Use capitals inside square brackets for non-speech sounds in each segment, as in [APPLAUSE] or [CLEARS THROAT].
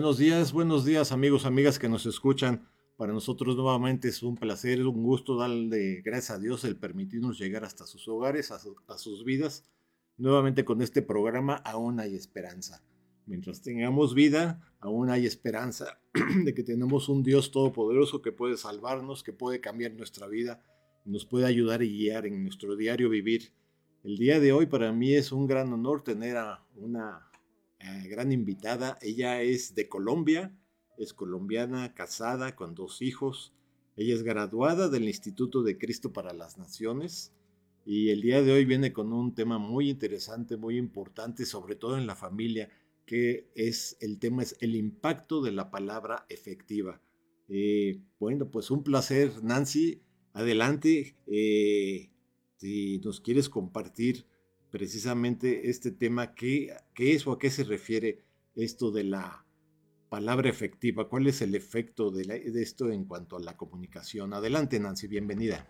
Buenos días, buenos días amigos, amigas que nos escuchan. Para nosotros nuevamente es un placer, un gusto darle gracias a Dios el permitirnos llegar hasta sus hogares, a, a sus vidas. Nuevamente con este programa aún hay esperanza. Mientras tengamos vida, aún hay esperanza [CLEARS THROAT] de que tenemos un Dios todopoderoso que puede salvarnos, que puede cambiar nuestra vida, nos puede ayudar y guiar en nuestro diario vivir. El día de hoy para mí es un gran honor tener a una eh, gran invitada. Ella es de Colombia, es colombiana, casada, con dos hijos. Ella es graduada del Instituto de Cristo para las Naciones y el día de hoy viene con un tema muy interesante, muy importante, sobre todo en la familia, que es el tema es el impacto de la palabra efectiva. Eh, bueno, pues un placer, Nancy. Adelante, eh, si nos quieres compartir precisamente este tema, ¿qué, qué es o a qué se refiere esto de la palabra efectiva? ¿Cuál es el efecto de, la- de esto en cuanto a la comunicación? Adelante, Nancy, bienvenida.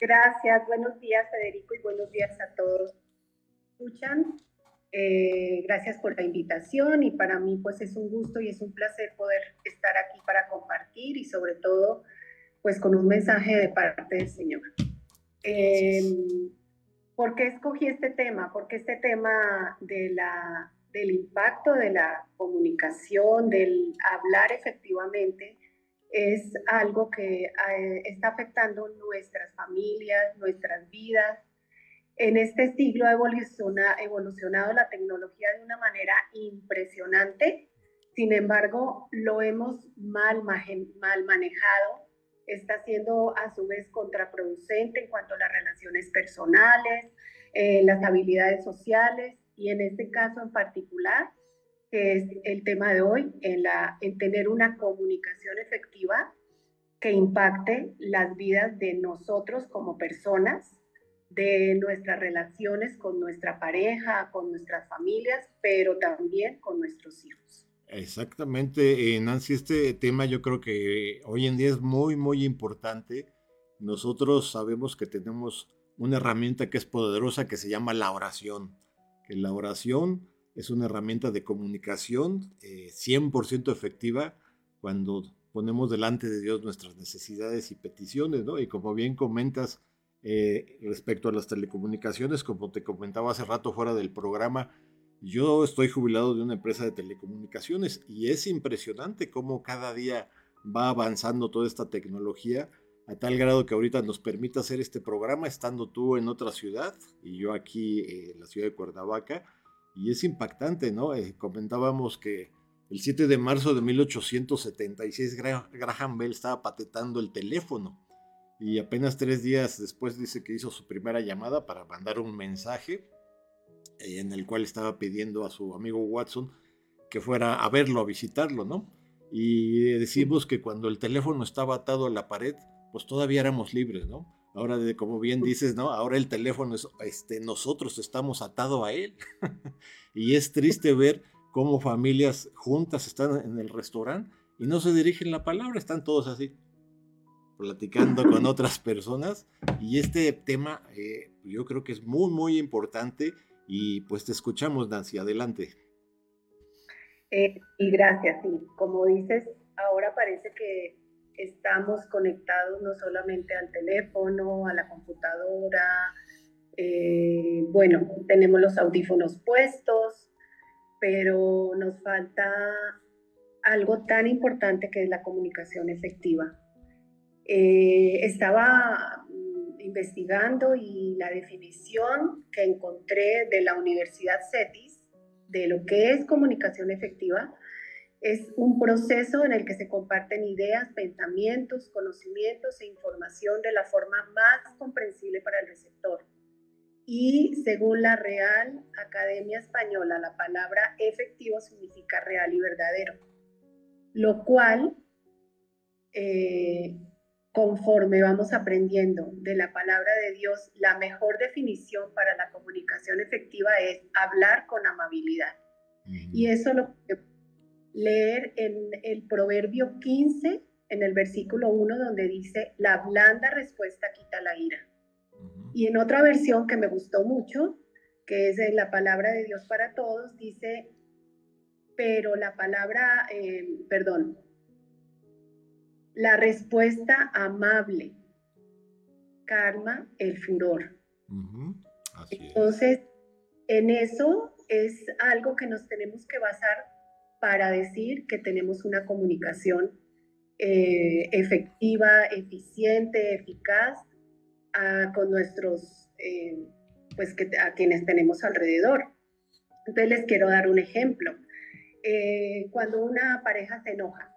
Gracias, buenos días Federico y buenos días a todos. ¿Escuchan? Eh, gracias por la invitación y para mí pues es un gusto y es un placer poder estar aquí para compartir y sobre todo pues con un mensaje de parte del Señor. Eh, ¿Por qué escogí este tema? Porque este tema de la, del impacto de la comunicación, del hablar efectivamente, es algo que eh, está afectando nuestras familias, nuestras vidas. En este siglo ha evoluciona- evolucionado la tecnología de una manera impresionante, sin embargo, lo hemos mal, mal manejado, está siendo a su vez contraproducente en cuanto a las relaciones personales, eh, las habilidades sociales y en este caso en particular, que es el tema de hoy, en, la, en tener una comunicación efectiva que impacte las vidas de nosotros como personas, de nuestras relaciones con nuestra pareja, con nuestras familias, pero también con nuestros hijos. Exactamente, eh, Nancy, este tema yo creo que hoy en día es muy, muy importante. Nosotros sabemos que tenemos una herramienta que es poderosa que se llama la oración. Que la oración es una herramienta de comunicación eh, 100% efectiva cuando ponemos delante de Dios nuestras necesidades y peticiones, ¿no? Y como bien comentas eh, respecto a las telecomunicaciones, como te comentaba hace rato fuera del programa, yo estoy jubilado de una empresa de telecomunicaciones y es impresionante cómo cada día va avanzando toda esta tecnología a tal grado que ahorita nos permite hacer este programa estando tú en otra ciudad y yo aquí eh, en la ciudad de Cuernavaca. Y es impactante, ¿no? Eh, comentábamos que el 7 de marzo de 1876 Gra- Graham Bell estaba patentando el teléfono y apenas tres días después dice que hizo su primera llamada para mandar un mensaje en el cual estaba pidiendo a su amigo Watson que fuera a verlo, a visitarlo, ¿no? Y decimos que cuando el teléfono estaba atado a la pared, pues todavía éramos libres, ¿no? Ahora, de, como bien dices, ¿no? Ahora el teléfono es, este, nosotros estamos atados a él. [LAUGHS] y es triste ver cómo familias juntas están en el restaurante y no se dirigen la palabra, están todos así, platicando con [LAUGHS] otras personas. Y este tema eh, yo creo que es muy, muy importante y pues te escuchamos, Nancy, adelante. Eh, y gracias, sí. Como dices, ahora parece que estamos conectados no solamente al teléfono, a la computadora, eh, bueno, tenemos los audífonos puestos, pero nos falta algo tan importante que es la comunicación efectiva. Eh, estaba investigando y la definición que encontré de la Universidad CETIS de lo que es comunicación efectiva es un proceso en el que se comparten ideas, pensamientos, conocimientos e información de la forma más comprensible para el receptor. Y según la Real Academia Española, la palabra efectivo significa real y verdadero, lo cual, eh, conforme vamos aprendiendo de la palabra de Dios, la mejor definición para la comunicación efectiva es hablar con amabilidad. Y eso lo leer en el Proverbio 15, en el versículo 1, donde dice, la blanda respuesta quita la ira. Y en otra versión que me gustó mucho, que es en la palabra de Dios para todos, dice, pero la palabra, eh, perdón, la respuesta amable karma el furor. Entonces, en eso es algo que nos tenemos que basar para decir que tenemos una comunicación eh, efectiva, eficiente, eficaz con nuestros, eh, pues que, a quienes tenemos alrededor. Entonces les quiero dar un ejemplo. Eh, cuando una pareja se enoja,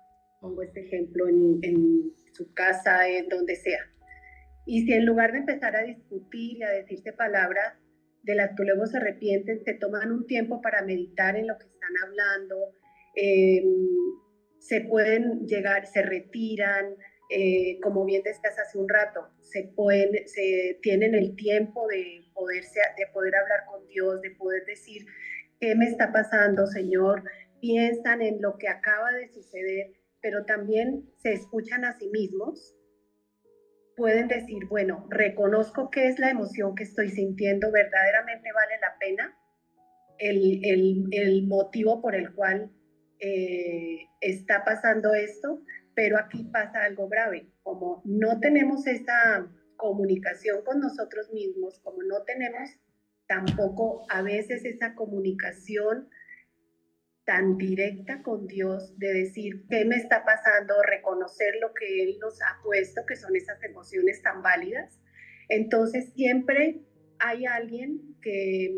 pongo este ejemplo en, en su casa, en donde sea, y si en lugar de empezar a discutir y a decirse palabras de las que luego se arrepienten, se toman un tiempo para meditar en lo que están hablando, Em, se pueden llegar, se retiran, eh, como bien decías hace un rato, se, pueden, se tienen el tiempo de, poderse, de poder hablar con Dios, de poder decir, ¿qué me está pasando, Señor? Piensan en lo que acaba de suceder, pero también se escuchan a sí mismos. Pueden decir, bueno, reconozco qué es la emoción que estoy sintiendo, verdaderamente vale la pena el, el, el motivo por el cual eh, está pasando esto, pero aquí pasa algo grave, como no tenemos esa comunicación con nosotros mismos, como no tenemos tampoco a veces esa comunicación tan directa con Dios de decir qué me está pasando, reconocer lo que Él nos ha puesto, que son esas emociones tan válidas. Entonces siempre hay alguien que,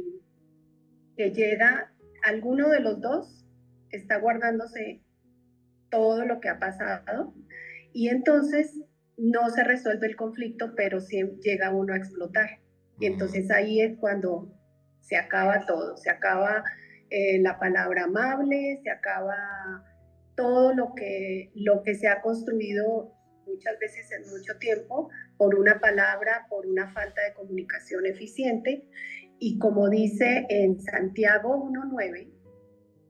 que llega, alguno de los dos está guardándose todo lo que ha pasado y entonces no se resuelve el conflicto, pero sí llega uno a explotar. Y entonces ahí es cuando se acaba todo, se acaba eh, la palabra amable, se acaba todo lo que, lo que se ha construido muchas veces en mucho tiempo por una palabra, por una falta de comunicación eficiente. Y como dice en Santiago 1.9,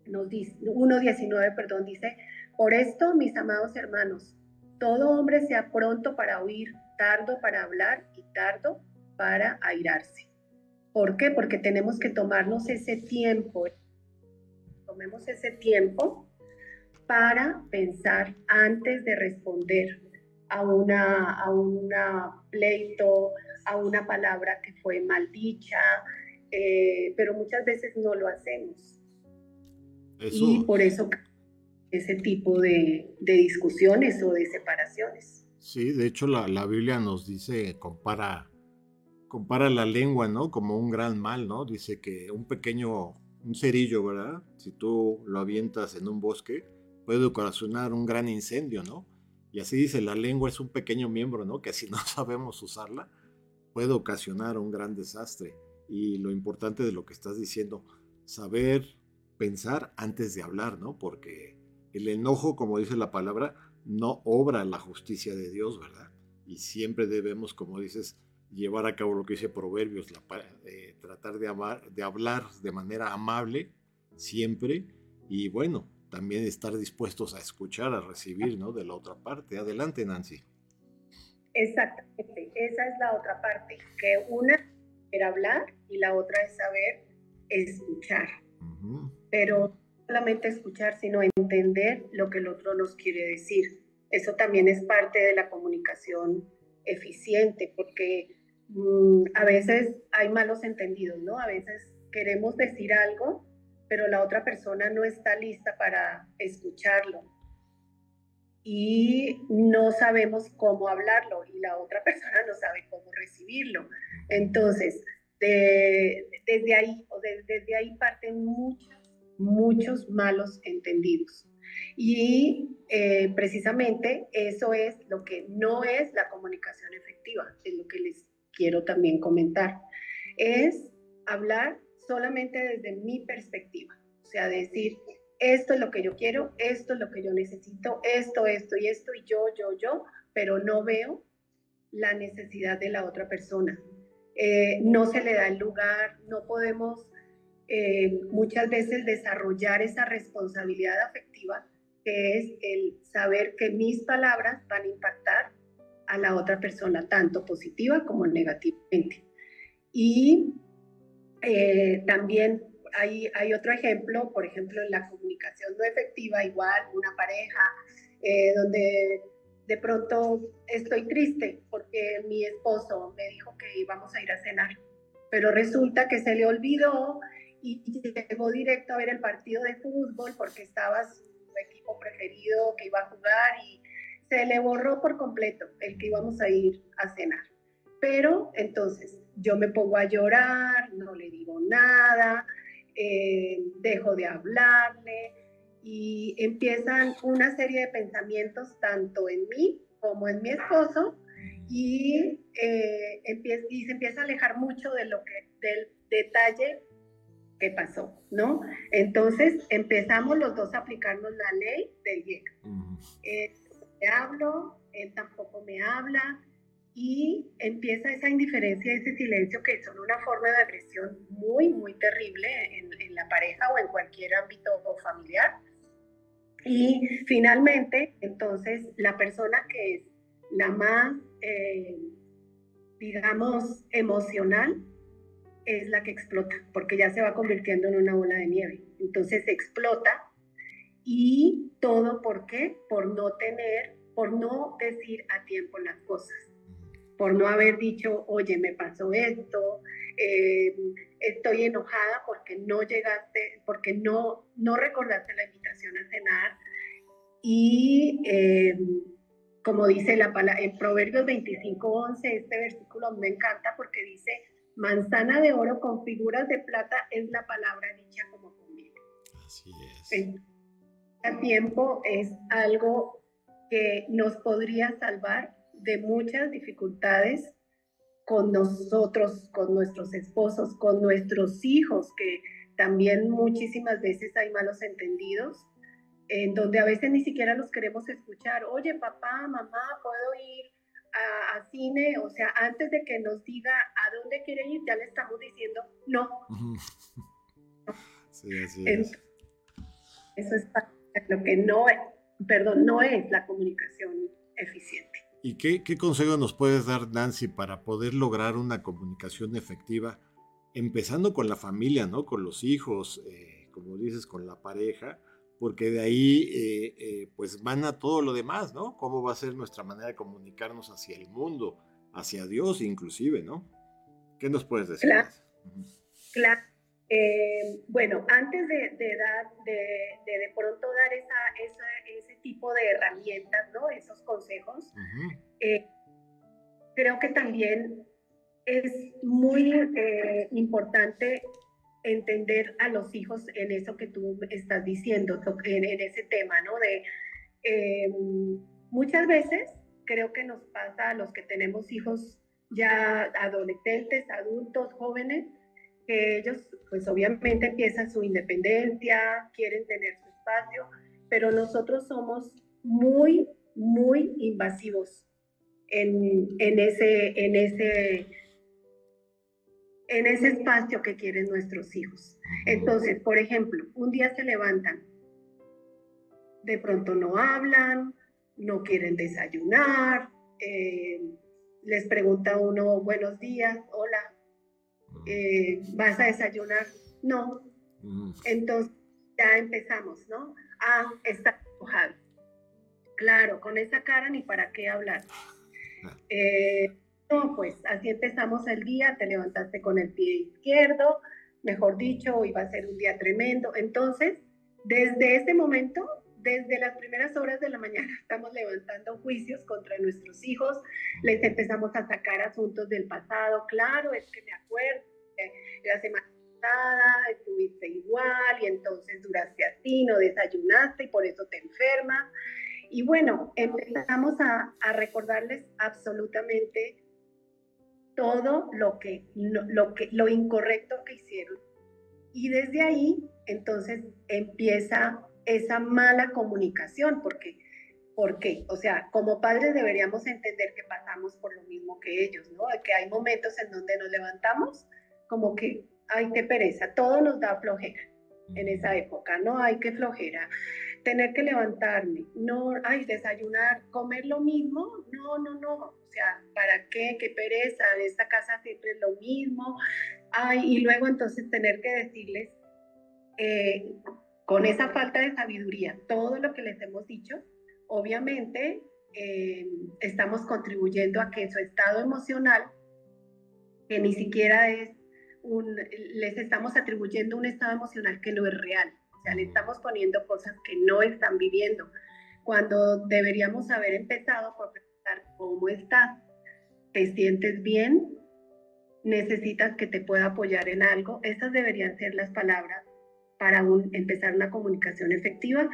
nos dice, 1.19, perdón, dice, por esto, mis amados hermanos, todo hombre sea pronto para oír, tardo para hablar y tardo para airarse. ¿Por qué? Porque tenemos que tomarnos ese tiempo, tomemos ese tiempo para pensar antes de responder a una, a una pleito, a una palabra que fue maldicha, eh, pero muchas veces no lo hacemos. Y por eso ese tipo de, discusiones o de separaciones. Sí, de hecho la, la, Biblia nos dice, compara, compara la lengua, ¿no? Como un gran mal, ¿no? Dice que un pequeño, un cerillo, ¿verdad? Si tú lo avientas en un bosque, puede ocasionar un gran incendio, ¿no? Y así dice, la lengua es un pequeño miembro, ¿no? Que si [LAUGHS] no sabemos usarla, puede ocasionar un gran desastre. Y lo importante de lo que estás diciendo, saber pensar antes de hablar, ¿no? Porque el enojo, como dice la palabra, no obra la justicia de Dios, ¿verdad? Y siempre debemos, como dices, llevar a cabo lo que dice Proverbios, eh, tratar de, amar, de hablar de manera amable siempre y bueno, también estar dispuestos a escuchar, a recibir, ¿no? De la otra parte. Adelante, Nancy. Exactamente, esa es la otra parte, que una es hablar y la otra es saber escuchar pero solamente escuchar, sino entender lo que el otro nos quiere decir. Eso también es parte de la comunicación eficiente, porque a veces hay malos entendidos, ¿no? A veces queremos decir algo, pero la otra persona no está lista para escucharlo. Y no sabemos cómo hablarlo y la otra persona no sabe cómo recibirlo. Entonces, desde ahí, o desde ahí parten muchas muchos malos entendidos. Y eh, precisamente eso es lo que no es la comunicación efectiva, es lo que les quiero también comentar. es hablar solamente desde mi perspectiva, o sea, decir, esto es lo que yo quiero, esto es lo que yo necesito, esto, esto y esto, y yo, yo, yo, pero no veo la necesidad de la otra persona. Eh, no se le da el lugar, no podemos eh, muchas veces desarrollar esa responsabilidad afectiva que es el saber que mis palabras van a impactar a la otra persona, tanto positiva como negativamente. Y eh, también hay, hay, otro ejemplo, por ejemplo, en la comunicación no efectiva, igual una pareja eh, donde de pronto estoy triste porque mi esposo me dijo que íbamos a ir a cenar, pero resulta que se le olvidó y llegó directo a ver el partido de fútbol porque estaba su equipo preferido que iba a jugar y se le borró por completo el que íbamos a ir a cenar. Pero entonces yo me pongo a llorar, no le digo nada, eh, dejo de hablarle y empiezan una serie de pensamientos tanto en mí como en mi esposo y, eh, y se empieza a alejar mucho de lo que, del detalle que pasó, ¿no? Entonces empezamos los dos a aplicarnos la ley del hielo. Eh, le hablo, él tampoco me habla y empieza esa indiferencia, ese silencio que son una forma de agresión muy, muy terrible en, la pareja o en cualquier ámbito familiar. Y finalmente, entonces, la persona que es la más, eh, digamos, emocional, es la que explota, porque ya se va convirtiendo en una bola de nieve. Entonces explota y todo por qué? Por no tener, por no decir a tiempo las cosas, por no haber dicho, oye, me pasó esto, eh, estoy enojada porque no llegaste, porque no, no recordaste la invitación a cenar. Y eh, como dice la palabra, en Proverbios 25.11, este versículo me encanta porque dice, manzana de oro con figuras de plata es la palabra dicha como conmigo. Así es. El tiempo es algo que nos podría salvar de muchas dificultades con nosotros, con nuestros esposos, con nuestros hijos, que también muchísimas veces hay malos entendidos, en donde a veces ni siquiera los queremos escuchar. Oye, papá, mamá, ¿puedo ir a, cine, o sea, antes de que nos diga a dónde quiere ir, ya le estamos diciendo no. [LAUGHS] sí, así es. Eso es lo que no es, perdón, no es la comunicación eficiente. ¿Y qué, qué consejo nos puedes dar, Nancy, para poder lograr una comunicación efectiva, empezando con la familia, ¿no? Con los hijos, eh, como dices, con la pareja, porque de ahí eh, eh, pues van a todo lo demás, ¿no? ¿Cómo va a ser nuestra manera de comunicarnos hacia el mundo, hacia Dios inclusive, ¿no? ¿Qué nos puedes decir? Claro. claro. Eh, bueno, antes de, dar, de, de, pronto dar esa, ese tipo de herramientas, ¿no? Esos consejos, creo que también es muy importante entender a los hijos en eso que tú estás diciendo, en, ese tema, ¿no? De eh, muchas veces creo que nos pasa a los que tenemos hijos ya adolescentes, adultos, jóvenes, ellos pues obviamente empiezan su independencia, quieren tener su espacio, pero nosotros somos muy, muy invasivos en, en ese, en ese en ese espacio que quieren nuestros hijos. Entonces, por ejemplo, un día se levantan, de pronto no hablan, no quieren desayunar, eh, les pregunta uno, buenos días, hola, eh, ¿vas a desayunar? No. Entonces, ya empezamos, ¿no? Ah, está enojado. Claro, con esa cara ni para qué hablar. Eh, no, pues así empezamos el día, te levantaste con el pie izquierdo, mejor dicho, hoy va a ser un día tremendo. Entonces, desde ese momento, desde las primeras horas de la mañana, [LAUGHS] estamos levantando juicios contra nuestros hijos, les empezamos a sacar asuntos del pasado, claro, es que me acuerdo, la semana pasada estuviste igual y entonces duraste así, no desayunaste y por eso te enfermas. Y bueno, empezamos a, a recordarles absolutamente todo lo que, lo, que, lo incorrecto que hicieron. Y desde ahí, entonces, empieza esa mala comunicación, porque, ¿por qué? O sea, como padres deberíamos entender que pasamos por lo mismo que ellos, ¿no? Que hay momentos en donde nos levantamos como que, ay, qué pereza, todo nos da flojera en esa época, ¿no? Ay, qué flojera. Tener que levantarme, no, ay, desayunar, comer lo mismo, no, no, no, o sea, ¿para qué? Qué pereza, en esta casa siempre es lo mismo, ay, y luego entonces tener que decirles, eh, con esa falta de sabiduría, todo lo que les hemos dicho, obviamente eh, estamos contribuyendo a que su estado emocional, que ni siquiera es les estamos atribuyendo un estado emocional que no es real. O sea, le estamos poniendo cosas que no están viviendo. Cuando deberíamos haber empezado por preguntar cómo estás, te sientes bien, necesitas que te pueda apoyar en algo. Esas deberían ser las palabras para empezar una comunicación efectiva.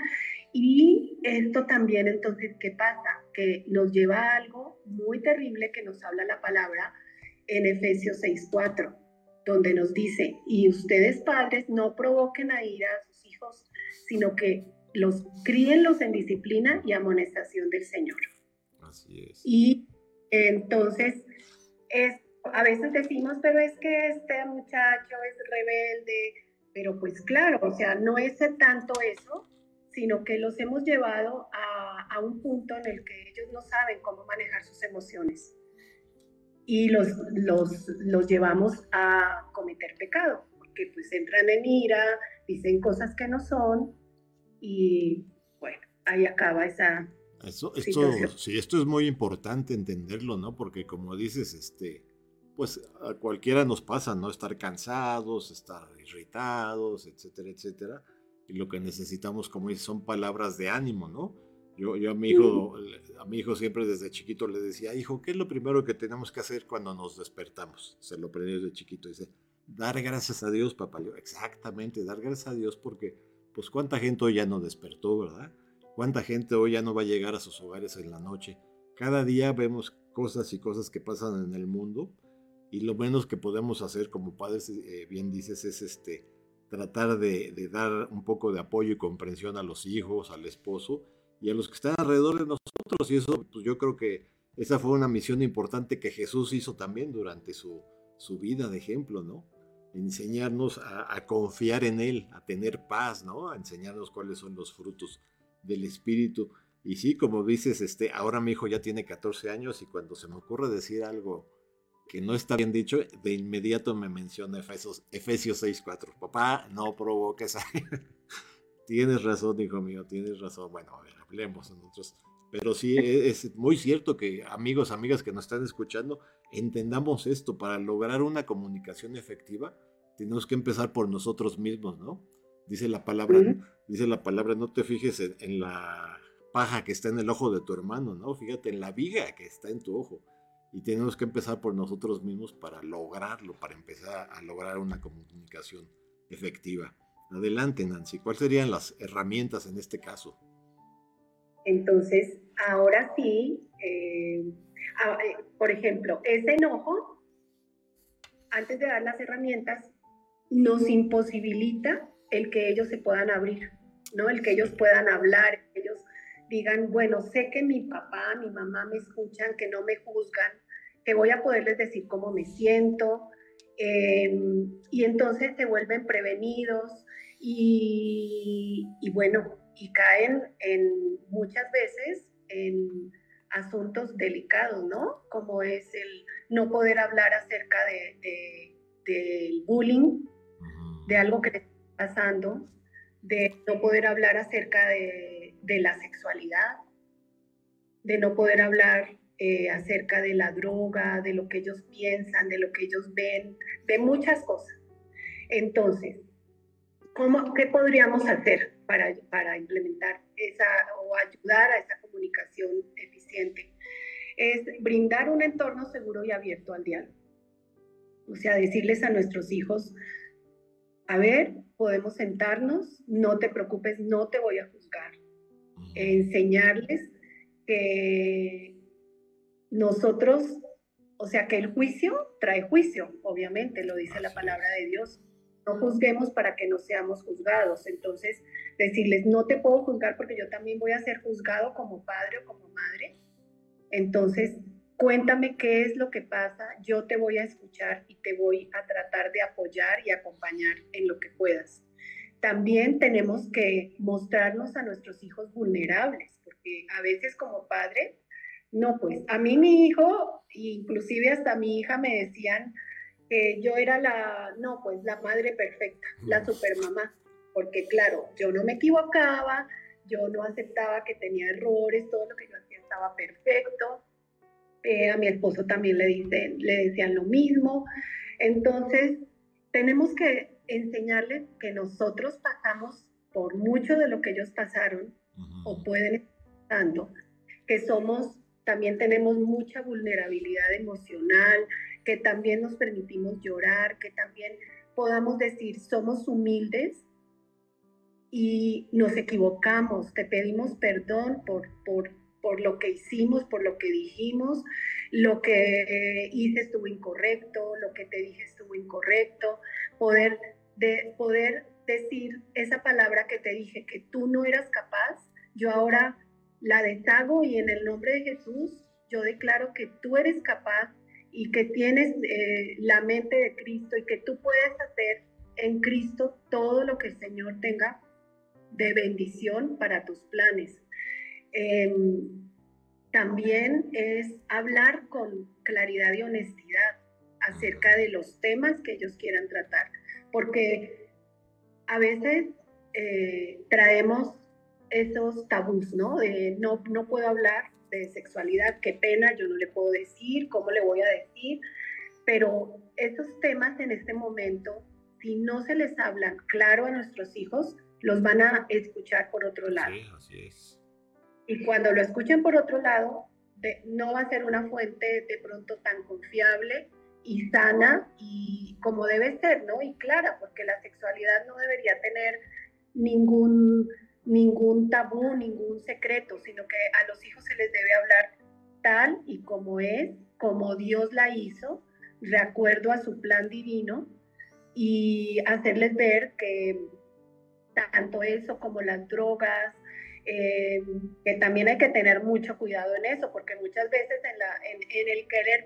Y esto también entonces, ¿qué pasa? Que nos lleva a algo muy terrible que nos habla la palabra en Efesios 6.4 donde nos dice, y ustedes padres no provoquen a ira a sus hijos, sino que los críenlos en disciplina y amonestación del Señor. Así es. Y entonces, es, a veces decimos, pero es que este muchacho es rebelde, pero pues claro, o sea, no es tanto eso, sino que los hemos llevado a, a un punto en el que ellos no saben cómo manejar sus emociones y los, los, los llevamos a cometer pecado, porque pues entran en ira, dicen cosas que no son y bueno, ahí acaba esa... Eso, esto, sí, esto es muy importante entenderlo, ¿no? Porque como dices, este, pues a cualquiera nos pasa, ¿no? Estar cansados, estar irritados, etcétera, etcétera. Y lo que necesitamos, como dices, son palabras de ánimo, ¿no? Yo, yo a, mi hijo, a mi hijo siempre desde chiquito le decía, hijo, ¿qué es lo primero que tenemos que hacer cuando nos despertamos? Se lo aprendí desde chiquito. Dice, dar gracias a Dios, papá. Yo, exactamente, dar gracias a Dios porque, pues, ¿cuánta gente hoy ya no despertó, verdad? ¿Cuánta gente hoy ya no va a llegar a sus hogares en la noche? Cada día vemos cosas y cosas que pasan en el mundo y lo menos que podemos hacer como padres, eh, bien dices, es este, tratar de, dar un poco de apoyo y comprensión a los hijos, al esposo y a los que están alrededor de nosotros. Y eso, pues yo creo que esa fue una misión importante que Jesús hizo también durante su, su vida de ejemplo, ¿no? Enseñarnos a, confiar en Él, a tener paz, ¿no? A enseñarnos cuáles son los frutos del Espíritu. Y sí, como dices, este, ahora mi hijo ya tiene 14 años y cuando se me ocurre decir algo que no está bien dicho, de inmediato me menciona Efesios, Efesios 6.4. Papá, no provoques a... [LAUGHS] Tienes razón, hijo mío, tienes razón. Bueno, a ver, hablemos nosotros. Pero sí, e, es muy cierto que amigos, amigas que nos están escuchando, entendamos esto. Para lograr una comunicación efectiva, tenemos que empezar por nosotros mismos, ¿no? Dice la palabra, dice la palabra, no te fijes en, la paja que está en el ojo de tu hermano, ¿no? Fíjate en la viga que está en tu ojo. Y tenemos que empezar por nosotros mismos para lograrlo, para empezar a lograr una comunicación efectiva. Adelante, Nancy. ¿Cuáles serían las herramientas en este caso? Entonces, ahora sí, eh, eh, por ejemplo, ese enojo, antes de dar las herramientas, nos imposibilita el que ellos se puedan abrir, ¿no? El que ellos puedan hablar, digan, bueno, sé que mi papá, mi mamá me escuchan, que no me juzgan, que voy a poderles decir cómo me siento, em, y entonces se vuelven prevenidos, y, bueno, y caen en muchas veces en asuntos delicados, ¿no? Como es el no poder hablar acerca de, del bullying, de algo que está pasando, de no poder hablar acerca de, la sexualidad, de no poder hablar eh, acerca de la droga, de lo que ellos piensan, de lo que ellos ven, de muchas cosas. Entonces, ¿Cómo, ¿Qué podríamos hacer para, para implementar esa o ayudar a esa comunicación eficiente? Es brindar un entorno seguro y abierto al diálogo. O sea, decirles a nuestros hijos, a ver, podemos sentarnos, no te preocupes, no te voy a juzgar. Enseñarles que nosotros O sea que el juicio trae juicio, obviamente, lo dice la palabra de Dios. No juzguemos para que no seamos juzgados. Entonces, decirles, no te puedo juzgar porque yo también voy a ser juzgado como padre o como madre. Entonces, cuéntame qué es lo que pasa, yo te voy a escuchar y te voy a tratar de apoyar y acompañar en lo que puedas. También tenemos que mostrarnos a nuestros hijos vulnerables, porque a veces como padre, no, pues a mí mi hijo, inclusive hasta mi hija me decían que yo era la, no, pues la madre perfecta, la supermamá, porque claro, yo no me equivocaba, yo no aceptaba que tenía errores, todo lo que yo hacía estaba perfecto. Eh, a mi esposo también le, dicen, le decían lo mismo. Entonces, tenemos que enseñarles que nosotros pasamos por mucho de lo que ellos pasaron o pueden estar pasando, que somos, también tenemos mucha vulnerabilidad emocional, que también nos permitimos llorar, que también podamos decir somos humildes y nos equivocamos, te pedimos perdón por, por, por lo que hicimos, por lo que dijimos, lo que hice estuvo incorrecto, lo que te dije estuvo incorrecto, poder, de, poder decir esa palabra que te dije que tú no eras capaz, yo ahora la deshago y en el nombre de Jesús yo declaro que tú eres capaz y que tienes eh, la mente de Cristo y que tú puedes hacer en Cristo todo lo que el Señor tenga de bendición para tus planes. Em, también es hablar con claridad y honestidad acerca de los temas que ellos quieran tratar, porque a veces eh, traemos esos tabús, ¿no? De no, no puedo hablar de sexualidad, qué pena, yo no le puedo decir, cómo le voy a decir, pero esos temas en este momento, si no se les habla claro a nuestros hijos, los van a escuchar por otro lado. Sí, así es. Y cuando lo escuchen por otro lado, no va a ser una fuente de pronto tan confiable y sana y como debe ser, ¿no? Y clara, porque la sexualidad no debería tener ningún, ningún tabú, ningún secreto, sino que a los hijos se les debe hablar tal y como es, como Dios la hizo, de acuerdo a su plan divino, y hacerles ver que tanto eso como las drogas, eh, que también hay que tener mucho cuidado en eso, porque muchas veces en, la, en, el querer,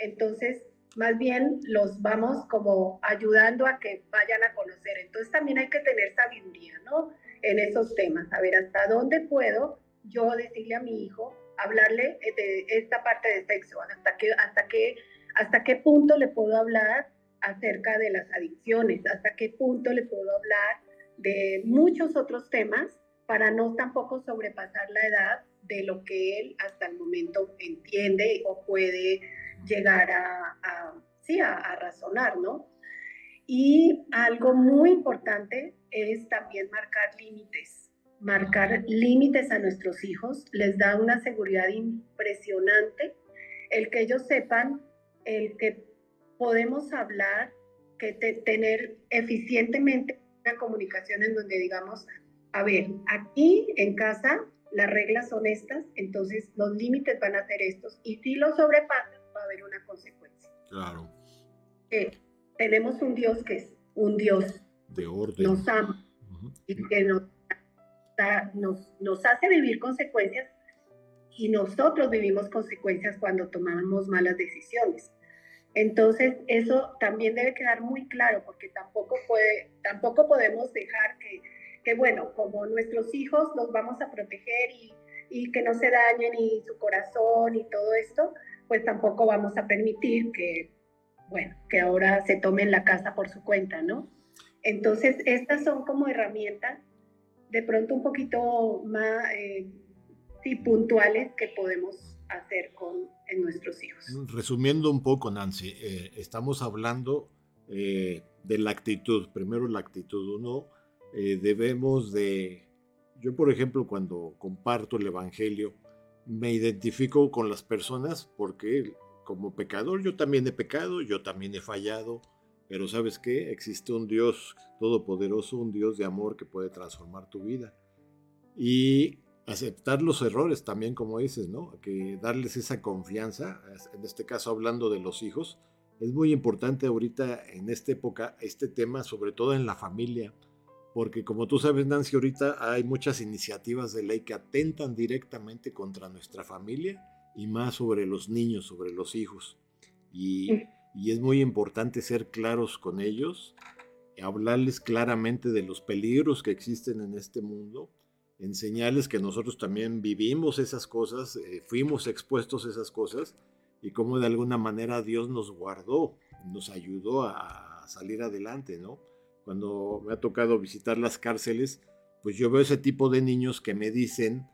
entonces más bien los vamos como ayudando a que vayan a conocer. Entonces también hay que tener sabiduría, ¿no? En esos temas, a ver hasta dónde puedo yo decirle a mi hijo, hablarle de esta parte de sexo, hasta qué, hasta qué, hasta qué punto le puedo hablar acerca de las adicciones, hasta qué punto le puedo hablar de muchos otros temas para no tampoco sobrepasar la edad de lo que él hasta el momento entiende o puede llegar a, sí, a, razonar, ¿no? Y algo muy importante es también marcar límites. Marcar límites a nuestros hijos les da una seguridad impresionante. El que ellos sepan, el que podemos hablar, que tener eficientemente una comunicación en donde digamos, a ver, aquí en casa las reglas son estas, entonces los límites van a ser estos y si los sobrepasas a haber una consecuencia. Claro. tenemos un Dios que es un Dios de orden. Nos ama y que nos, nos, nos hace vivir consecuencias y nosotros vivimos consecuencias cuando tomamos malas decisiones. Entonces, eso también debe quedar muy claro porque tampoco, puede, tampoco podemos dejar que, que, bueno, como nuestros hijos los vamos a proteger y, y que no se dañen y su corazón y todo esto, pues tampoco vamos a permitir que, bueno, que ahora se tomen la casa por su cuenta, ¿no? Entonces, estas son como herramientas de pronto un poquito más eh, puntuales que podemos hacer con nuestros hijos. Resumiendo un poco, Nancy, eh, estamos hablando eh, de la actitud. Primero la actitud. Uno, eh, debemos de... Yo, por ejemplo, cuando comparto el Evangelio, me identifico con las personas porque como pecador yo también he pecado, yo también he fallado, pero ¿sabes qué? Existe un Dios todopoderoso, un Dios de amor que puede transformar tu vida. Y aceptar los errores también, como dices, ¿no? Que darles esa confianza, en este caso hablando de los hijos, es muy importante ahorita en esta época este tema, sobre todo en la familia, porque como tú sabes, Nancy, ahorita hay muchas iniciativas de ley que atentan directamente contra nuestra familia y más sobre los niños, sobre los hijos. Y, y es muy importante ser claros con ellos, hablarles claramente de los peligros que existen en este mundo enseñarles que nosotros también vivimos esas cosas, eh, fuimos expuestos a esas cosas y cómo de alguna manera Dios nos guardó, nos ayudó a, salir adelante, ¿no? Cuando me ha tocado visitar las cárceles, pues yo veo ese tipo de niños que me dicen,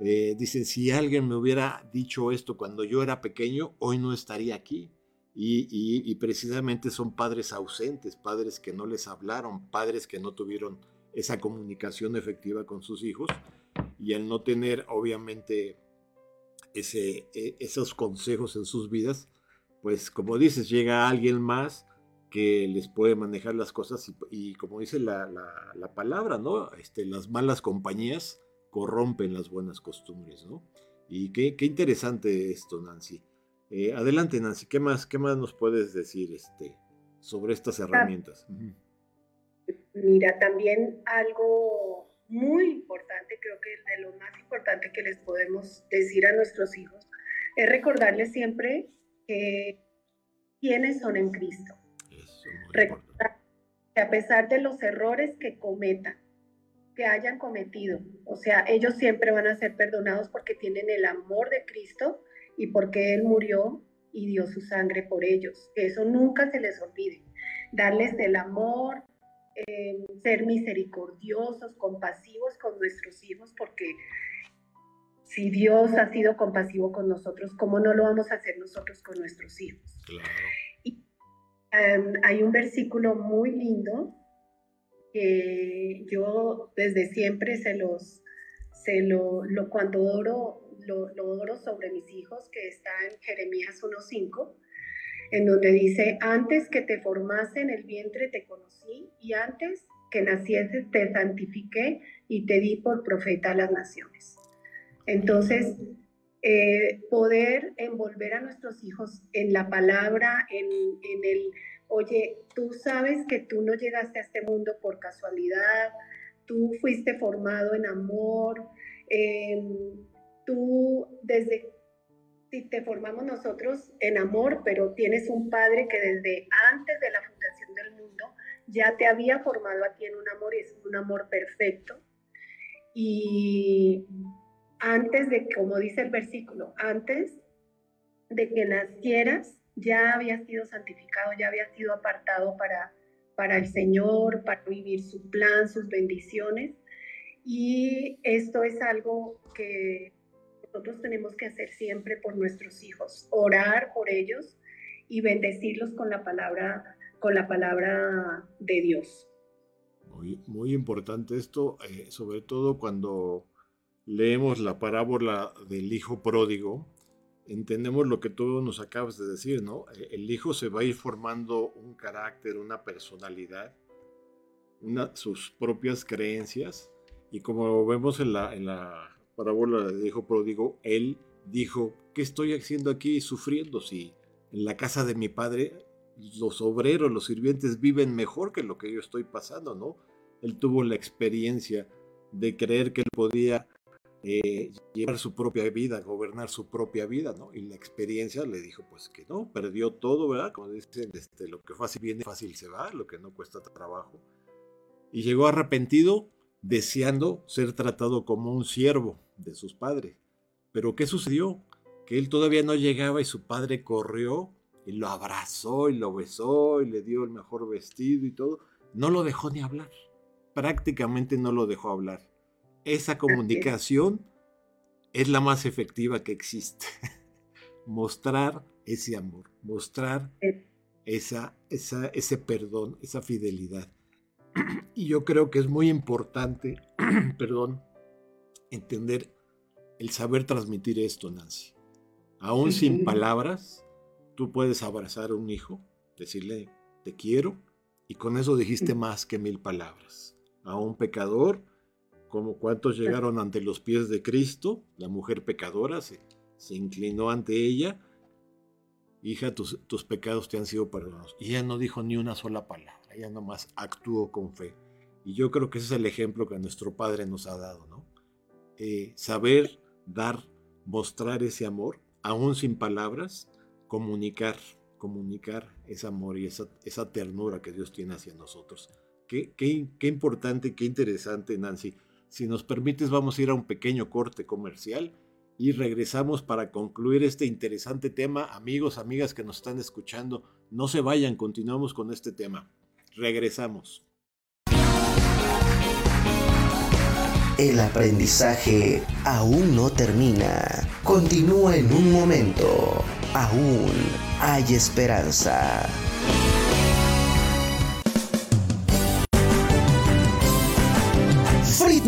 eh, dicen, si alguien me hubiera dicho esto cuando yo era pequeño, hoy no estaría aquí. y precisamente son padres ausentes, padres que no les hablaron, padres que no tuvieron esa comunicación efectiva con sus hijos y al no tener obviamente e, esos consejos en sus vidas, pues como dices, llega alguien más que les puede manejar las cosas y, como dice la, la, palabra, ¿no? Este, las malas compañías corrompen las buenas costumbres, ¿no? Y qué, qué interesante esto, Nancy. Eh, adelante, Nancy, ¿qué más, ¿qué más nos puedes decir este, sobre estas herramientas? Mira, también algo muy importante, creo que de lo más importante que les podemos decir a nuestros hijos, es recordarles siempre que quiénes son en Cristo. Recordar que a pesar de los errores que cometan, que hayan cometido, o sea, ellos siempre van a ser perdonados porque tienen el amor de Cristo y porque Él murió y dio su sangre por ellos. Que eso nunca se les olvide. Darles el amor, eh, ser misericordiosos, compasivos con nuestros hijos, porque si Dios ha sido compasivo con nosotros, ¿cómo no lo vamos a hacer nosotros con nuestros hijos? Y, hay un versículo muy lindo que yo desde siempre se los, se lo, lo cuando oro, lo, lo oro sobre mis hijos, que está en Jeremías 1.5 en donde dice, antes que te formase en el vientre te conocí y antes que nacieses te santifiqué y te di por profeta a las naciones. Entonces, eh, poder envolver a nuestros hijos en la palabra, en, el, oye, tú sabes que tú no llegaste a este mundo por casualidad, tú fuiste formado en amor, em, tú desde si te formamos nosotros en amor, pero tienes un padre que desde antes de la fundación del mundo ya te había formado a ti en un amor y es un amor perfecto. Y antes de, como dice el versículo, antes de que nacieras, ya habías sido santificado, ya habías sido apartado para, para el Señor, para vivir su plan, sus bendiciones. Y esto es algo que nosotros tenemos que hacer siempre por nuestros hijos, orar por ellos y bendecirlos con la palabra, con la palabra de Dios. Muy, muy importante esto, eh, sobre todo cuando leemos la parábola del hijo pródigo, entendemos lo que tú nos acabas de decir, ¿no? Eh, el hijo se va a ir formando un carácter, una personalidad, sus propias creencias, y como vemos en la, parábola de hijo pródigo, él dijo, ¿qué estoy haciendo aquí sufriendo si en la casa de mi padre los obreros, los sirvientes viven mejor que lo que yo estoy pasando, ¿no? Él tuvo la experiencia de creer que él podía eh, llevar su propia vida, gobernar su propia vida, ¿no? Y la experiencia le dijo, pues que no, perdió todo, ¿verdad? Como dicen, este, lo que fácil viene, fácil se va, lo que no cuesta trabajo. Y llegó arrepentido, deseando ser tratado como un siervo de sus padres. Pero ¿qué sucedió? Que él todavía no llegaba y su padre corrió y lo abrazó y lo besó y le dio el mejor vestido y todo. No lo dejó ni hablar. Prácticamente no lo dejó hablar. Esa comunicación es la más efectiva que existe. [LAUGHS] mostrar ese amor, mostrar esa, esa, ese perdón, esa fidelidad. [CLEARS THROAT] y yo creo que es muy importante, [CLEARS THROAT] perdón, entender el saber transmitir esto, Nancy. Aún sin palabras, tú puedes abrazar a un hijo, decirle, te quiero, y con eso dijiste más que mil palabras. A un pecador, como cuántos llegaron ante los pies de Cristo, la mujer pecadora se, se inclinó ante ella, hija, tus, tus, pecados te han sido perdonados. Y ella no dijo ni una sola palabra, ella nomás actuó con fe. Y yo creo que ese es el ejemplo que nuestro Padre nos ha dado, ¿no? Eh, saber dar, mostrar ese amor, aún sin palabras, comunicar, comunicar ese amor y esa, esa ternura que Dios tiene hacia nosotros. Qué, qué, qué importante, qué interesante, Nancy. Si nos permites, vamos a ir a un pequeño corte comercial y regresamos para concluir este interesante tema. Amigos, amigas que nos están escuchando, no se vayan, continuamos con este tema. Regresamos. El aprendizaje aún no termina. Continúa en un momento. Aún hay esperanza.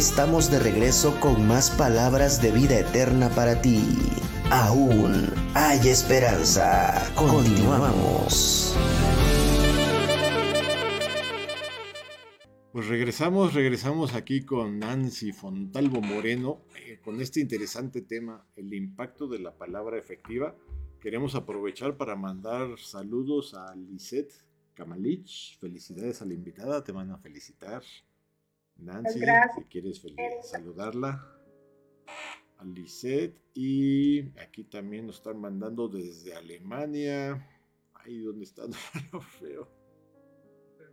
Estamos de regreso con más palabras de vida eterna para ti. Aún hay esperanza. Continuamos. Pues regresamos, regresamos aquí con Nancy Fontalvo Moreno eh, con este interesante tema, el impacto de la palabra efectiva. Queremos aprovechar para mandar saludos a Lisette Kamalich. Felicidades a la invitada, te van a felicitar. Nancy, si quieres saludarla. A Lisette. Y aquí también nos están mandando desde Alemania. Ahí donde están, [LAUGHS] lo feo.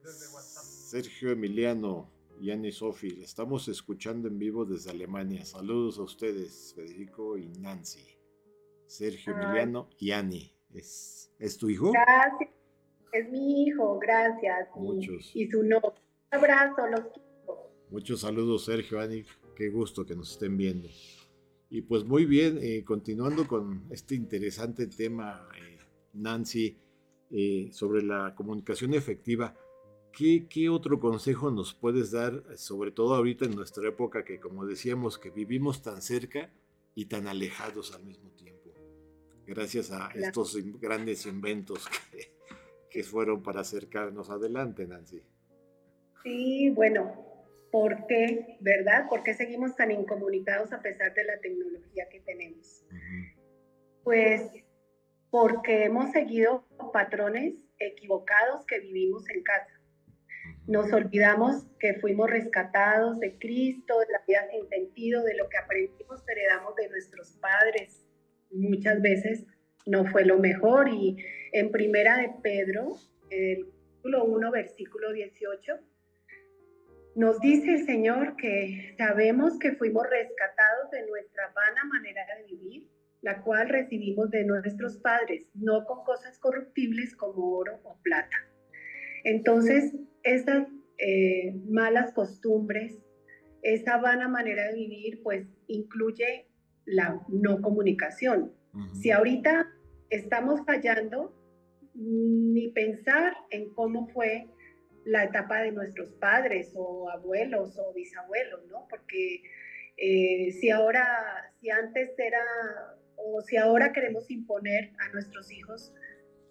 Sergio Emiliano y Annie Sofi. Estamos escuchando en vivo desde Alemania. Saludos a ustedes, Federico y Nancy. Sergio Emiliano y Annie. ¿Es, ¿Es tu hijo? Gracias. Es mi hijo, gracias. Muchos. Y, su novio. Un abrazo, los Muchos saludos, Sergio, Ani. Qué gusto que nos estén viendo. Y pues muy bien, eh, continuando con este interesante tema, eh, Nancy, eh, sobre la comunicación efectiva, ¿qué, ¿qué, otro consejo nos puedes dar, sobre todo ahorita en nuestra época que, como decíamos, que vivimos tan cerca y tan alejados al mismo tiempo? Gracias a estos grandes inventos que, que fueron para acercarnos adelante, Nancy. Sí, bueno, ¿Por qué, verdad? ¿Por qué seguimos tan incomunicados a pesar de la tecnología que tenemos? Pues porque hemos seguido patrones equivocados que vivimos en casa. Nos olvidamos que fuimos rescatados de Cristo, de la vida sin sentido, de lo que aprendimos, heredamos de nuestros padres. Muchas veces no fue lo mejor. Y en Primera de Pedro, el capítulo 1, versículo 18, Nos dice el Señor que sabemos que fuimos rescatados de nuestra vana manera de vivir, la cual recibimos de nuestros padres, no con cosas corruptibles como oro o plata. Entonces, estas eh, malas costumbres, esa vana manera de vivir, pues incluye la no comunicación. Si ahorita estamos fallando, ni pensar en cómo fue la etapa de nuestros padres o abuelos o bisabuelos, ¿no? Porque eh, si ahora, si antes era, o si ahora queremos imponer a nuestros hijos,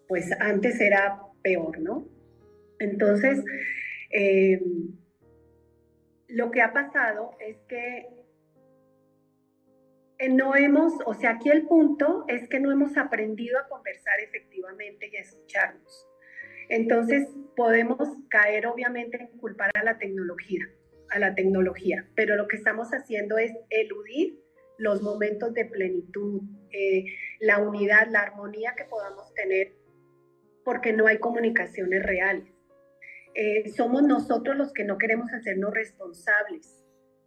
pues antes era peor, ¿no? Entonces, eh, lo que ha pasado es que eh, no hemos, o sea, aquí el punto es que no hemos aprendido a conversar efectivamente y a escucharnos. Entonces podemos caer obviamente en culpar a la tecnología, a la tecnología, pero lo que estamos haciendo es eludir los momentos de plenitud, eh, la unidad, la armonía que podamos tener, porque no hay comunicaciones reales. Eh, somos nosotros los que no queremos hacernos responsables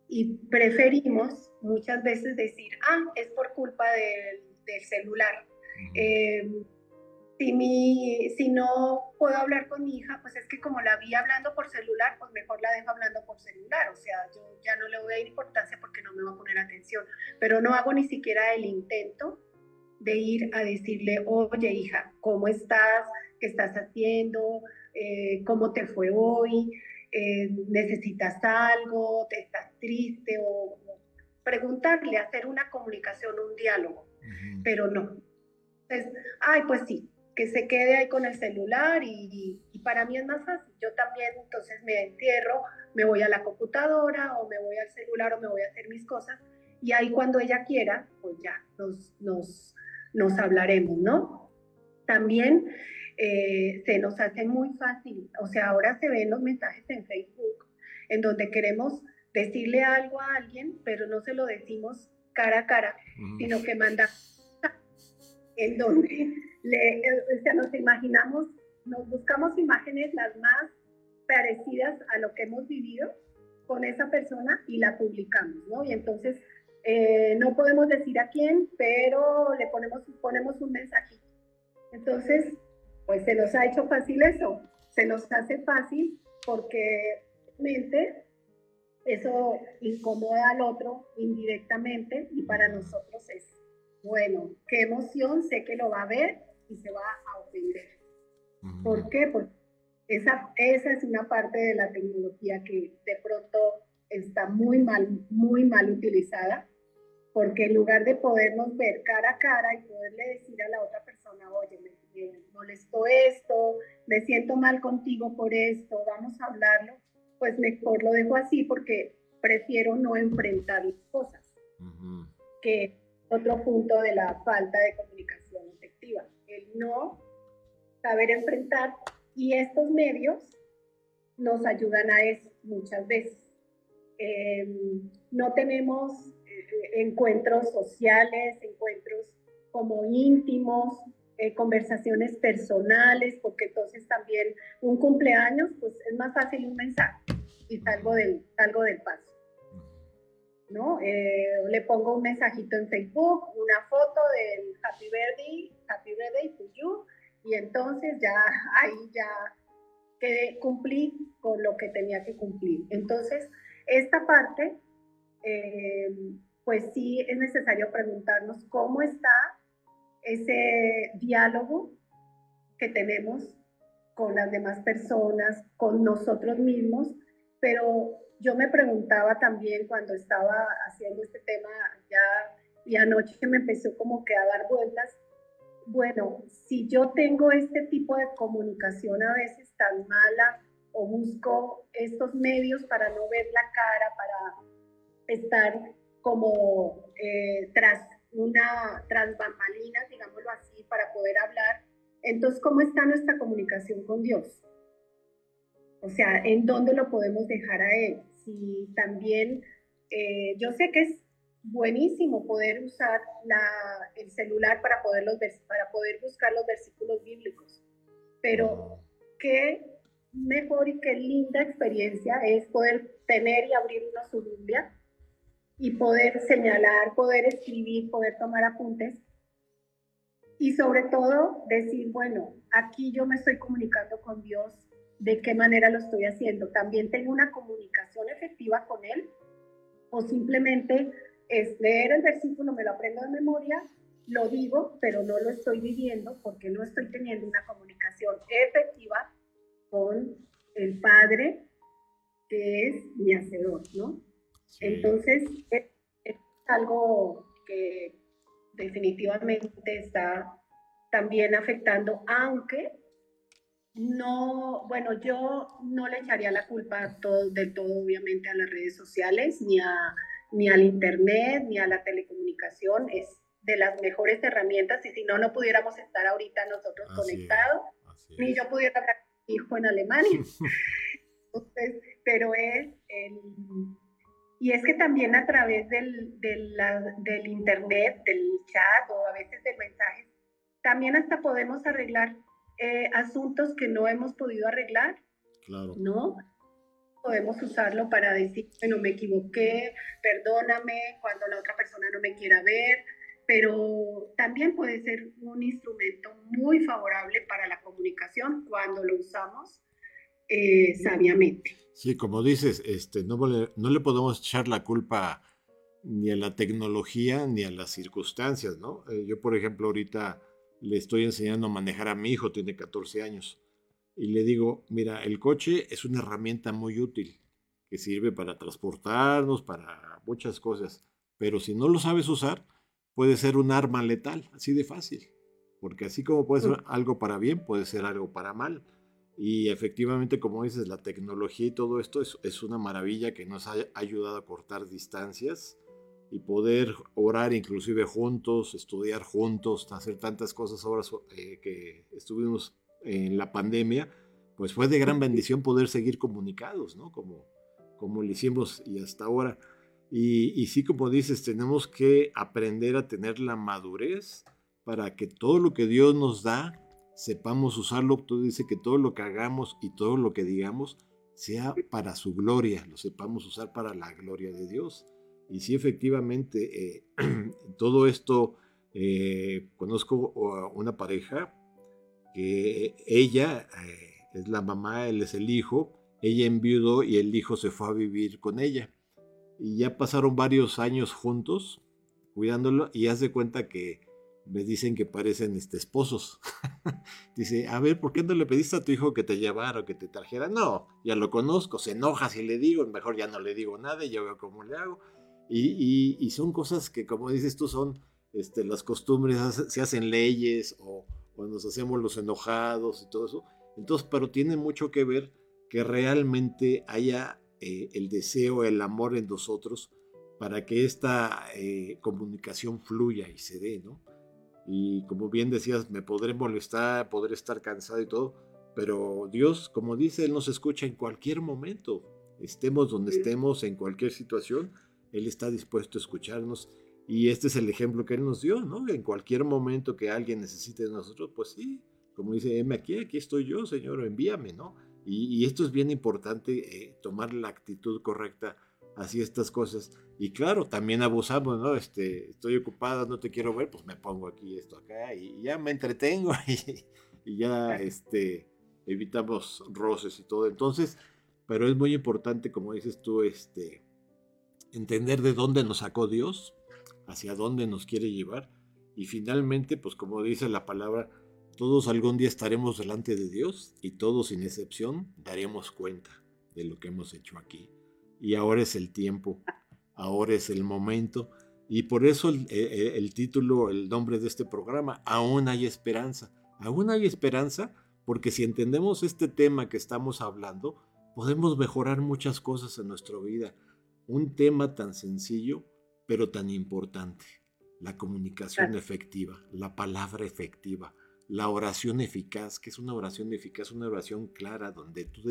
y preferimos muchas veces decir, ah, es por culpa del, celular. Eh, si, mi, si no puedo hablar con mi hija, pues es que como la vi hablando por celular, pues mejor la dejo hablando por celular. O sea, yo ya no le voy a dar importancia porque no me va a poner atención. Pero no hago ni siquiera el intento de ir a decirle, oye hija, ¿cómo estás? ¿Qué estás haciendo? Eh, ¿Cómo te fue hoy? Eh, necesitas algo, te estás triste o, preguntarle, hacer una comunicación, un diálogo, pero no. Entonces, ay, pues sí, que se quede ahí con el celular y, para mí es más fácil. Yo también entonces me encierro, me voy a la computadora o me voy al celular o me voy a hacer mis cosas y ahí cuando ella quiera, pues ya nos, nos, nos hablaremos, ¿no? También eh, se nos hace muy fácil. O sea, ahora se ven los mensajes en Facebook en donde queremos decirle algo a alguien, pero no se lo decimos cara a cara, sino que manda en donde o sea, nos imaginamos, nos buscamos imágenes las más parecidas a lo que hemos vivido con esa persona y la publicamos, ¿no? Y entonces eh, no podemos decir a quién, pero le ponemos, ponemos un mensajito. Entonces, pues se nos ha hecho fácil eso, se nos hace fácil porque mente eso incomoda al otro indirectamente y para nosotros es, bueno, qué emoción, sé que lo va a ver y se va a ofender. ¿Por qué? Porque esa, esa es una parte de la tecnología que de pronto está muy mal, muy mal utilizada, porque en lugar de podernos ver cara a cara y poderle decir a la otra persona, oye, me me molestó esto, me siento mal contigo por esto, vamos a hablarlo, pues mejor lo dejo así porque prefiero no enfrentar las cosas, que otro punto de la falta de comunicación efectiva, el no saber enfrentar y estos medios nos ayudan a eso muchas veces. Em, no tenemos eh, encuentros sociales, encuentros como íntimos, eh, conversaciones personales, porque entonces también un cumpleaños, pues es más fácil un mensaje y salgo del, salgo del paso. ¿No? Eh, le pongo un mensajito en Facebook, una foto del Happy Birthday, Happy Birthday to you, y entonces ya [LAUGHS] ahí ya quedé, cumplí con lo que tenía que cumplir. Entonces, esta parte, eh, pues sí es necesario preguntarnos cómo está ese diálogo que tenemos con las demás personas, con nosotros mismos, pero yo me preguntaba también cuando estaba haciendo este tema ya y anoche me empezó como que a dar vueltas, bueno, si yo tengo este tipo de comunicación a veces tan mala o busco estos medios para no ver la cara, para estar como eh, tras una tras digámoslo así, para poder hablar. Entonces, ¿cómo está nuestra comunicación con Dios? O sea, ¿en dónde lo podemos dejar a Él? Si también, eh, yo sé que es buenísimo poder usar el celular para poder, los, para poder buscar los versículos bíblicos, pero ¿qué mejor y qué linda experiencia es poder tener y abrir una su Biblia y poder señalar, poder escribir, poder tomar apuntes. Y sobre todo decir, bueno, aquí yo me estoy comunicando con Dios, de qué manera lo estoy haciendo. También tengo una comunicación efectiva con Él o simplemente es leer el versículo, me lo aprendo de memoria, lo digo, pero no lo estoy viviendo porque no estoy teniendo una comunicación efectiva con el Padre, que es mi hacedor, ¿no? Entonces, es, algo que definitivamente está también afectando, aunque no, bueno, yo no le echaría la culpa todo, del todo, obviamente, a las redes sociales, ni, a, ni al Internet, ni a la telecomunicación. Es de las mejores herramientas y si no, no pudiéramos estar ahorita nosotros conectados, ni yo pudiera hablar hijo en Alemania. [LAUGHS] Entonces, pero es el... Y es que también a través del, del, del, internet, del chat o a veces del mensaje, también hasta podemos arreglar eh, asuntos que no hemos podido arreglar. Claro. ¿No? Podemos usarlo para decir, bueno, me equivoqué, perdóname cuando la otra persona no me quiera ver, pero también puede ser un instrumento muy favorable para la comunicación cuando lo usamos eh, sabiamente. Sí, como dices, este, no, no le podemos echar la culpa ni a la tecnología ni a las circunstancias, ¿no? Eh, yo, por ejemplo, ahorita le estoy enseñando a manejar a mi hijo, tiene 14 años, y le digo, mira, el coche es una herramienta muy útil, que sirve para transportarnos, para muchas cosas, pero si no lo sabes usar, puede ser un arma letal, así de fácil. Porque así como puede ser algo para bien, puede ser algo para mal. Y efectivamente, como dices, la tecnología y todo esto es, una maravilla que nos ha ayudado a cortar distancias y poder orar inclusive juntos, estudiar juntos, hacer tantas cosas ahora eh, que estuvimos en la pandemia, pues fue de gran bendición poder seguir comunicados, ¿no? Como, como lo hicimos y hasta ahora. Y, sí, como dices, tenemos que aprender a tener la madurez para que todo lo que Dios nos da, sepamos usarlo. Tú dices que todo lo que hagamos y todo lo que digamos sea para su gloria, lo sepamos usar para la gloria de Dios. Y sí, efectivamente, eh, [CLEARS THROAT] todo esto, eh, conozco una pareja que ella eh, es la mamá, él es el hijo, ella enviudó y el hijo se fue a vivir con ella y ya pasaron varios años juntos cuidándolo y haz de cuenta que me dicen que parecen este, esposos. [LAUGHS] Dice, a ver, ¿por qué no le pediste a tu hijo que te llevara o que te trajera? No, ya lo conozco, se enoja si le digo, mejor ya no le digo nada y yo veo cómo le hago. Y, y, son cosas que, como dices tú, son este, las costumbres, se hacen leyes o, o nos hacemos los enojados y todo eso. Entonces, pero tiene mucho que ver que realmente haya eh, el deseo, el amor en nosotros para que esta eh, comunicación fluya y se dé, ¿no? Y como bien decías, me podré molestar, podré estar cansado y todo, pero Dios, como dice, Él nos escucha en cualquier momento, estemos donde estemos, en cualquier situación, Él está dispuesto a escucharnos. Y este es el ejemplo que Él nos dio, ¿no? En cualquier momento que alguien necesite de nosotros, pues sí, como dice, M aquí, aquí estoy yo, Señor, envíame, ¿no? Y, esto es bien importante, eh, tomar la actitud correcta hacia estas cosas. Y claro, también abusamos, ¿no? Este, estoy ocupada, no te quiero ver, pues me pongo aquí esto acá y, ya me entretengo [LAUGHS] y, ya este, evitamos roces y todo. Entonces, pero es muy importante, como dices tú, este, entender de dónde nos sacó Dios, hacia dónde nos quiere llevar. Y finalmente, pues como dice la palabra, todos algún día estaremos delante de Dios y todos sin excepción daremos cuenta de lo que hemos hecho aquí. Y ahora es el tiempo, ahora es el momento. Y por eso el, el, título, el nombre de este programa, Aún hay esperanza. Aún hay esperanza porque si entendemos este tema que estamos hablando, podemos mejorar muchas cosas en nuestra vida. Un tema tan sencillo, pero tan importante. La comunicación efectiva, la palabra efectiva la oración eficaz, que es una oración eficaz, una oración clara, donde tú,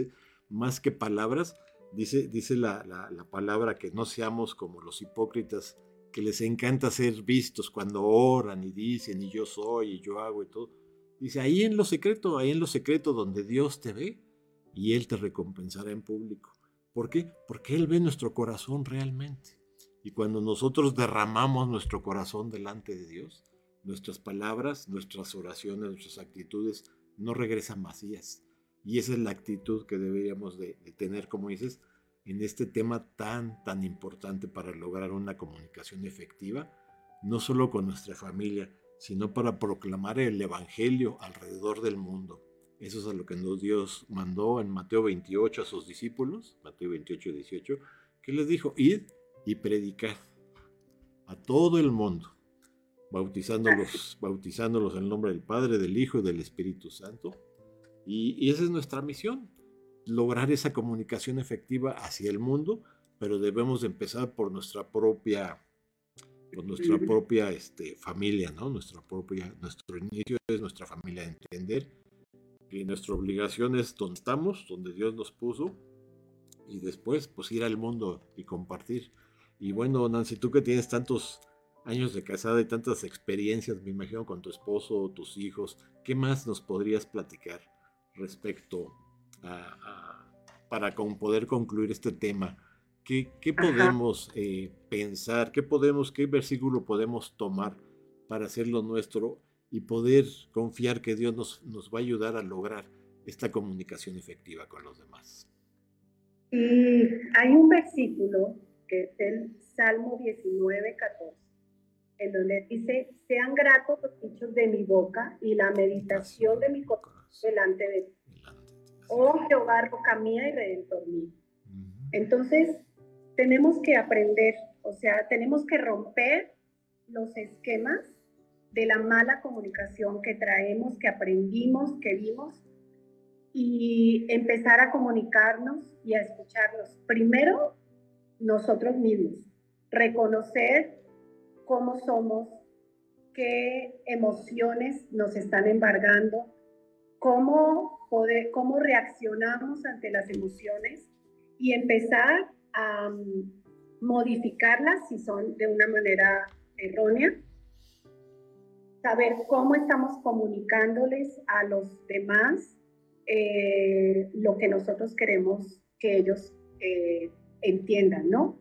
más que palabras, dice, dice la, palabra que no seamos como los hipócritas, que les encanta ser vistos cuando oran y dicen, y yo soy, y yo hago y todo. Dice, ahí en lo secreto, ahí en lo secreto donde Dios te ve, y Él te recompensará en público. ¿Por qué? Porque Él ve nuestro corazón realmente. Y cuando nosotros derramamos nuestro corazón delante de Dios, nuestras palabras, nuestras oraciones, nuestras actitudes no regresan vacías. Y esa es la actitud que deberíamos de, tener, como dices, en este tema tan, tan importante para lograr una comunicación efectiva, no solo con nuestra familia, sino para proclamar el Evangelio alrededor del mundo. Eso es a lo que nos Dios mandó en Mateo 28 a sus discípulos, Mateo 28, 18, que les dijo, id y predicad a todo el mundo, bautizándolos, bautizándolos en el nombre del Padre, del Hijo y del Espíritu Santo. Y, y esa es nuestra misión, lograr esa comunicación efectiva hacia el mundo, pero debemos empezar por nuestra propia por nuestra propia este, familia, ¿no? Nuestra propia, nuestro inicio es nuestra familia, entender que nuestra obligación es donde estamos, donde Dios nos puso, y después pues ir al mundo y compartir. Y bueno, Nancy, tú que tienes tantos años de casada y tantas experiencias, me imagino, con tu esposo, tus hijos, ¿qué más nos podrías platicar respecto a, para poder concluir este tema? ¿Qué, qué podemos eh, pensar? ¿Qué podemos, qué versículo podemos tomar para hacerlo nuestro y poder confiar que Dios nos, nos va a ayudar a lograr esta comunicación efectiva con los demás? Y hay un versículo que es el Salmo 19, 14, en donde dice, sean gratos los dichos de mi boca y la meditación de mi corazón delante de ti. Oh Jehová, roca mía y redentor mío. Entonces, tenemos que aprender, o sea, tenemos que romper los esquemas de la mala comunicación que traemos, que aprendimos, que vimos, y empezar a comunicarnos y a escucharnos. Primero, nosotros mismos, reconocer cómo somos, qué emociones nos están embargando, cómo, cómo reaccionamos ante las emociones y empezar a mm, modificarlas si son de una manera errónea, saber cómo estamos comunicándoles a los demás eh, lo que nosotros queremos que ellos eh, entiendan, ¿no?